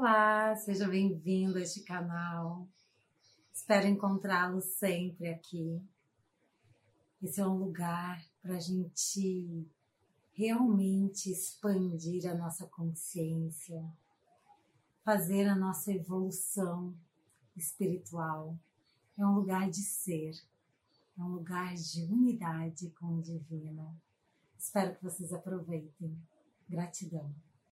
Olá, seja bem-vindo a este canal. Espero encontrá-lo sempre aqui. Esse é um lugar para a gente realmente expandir a nossa consciência, fazer a nossa evolução espiritual. É um lugar de ser, é um lugar de unidade com o divino. Espero que vocês aproveitem. Gratidão.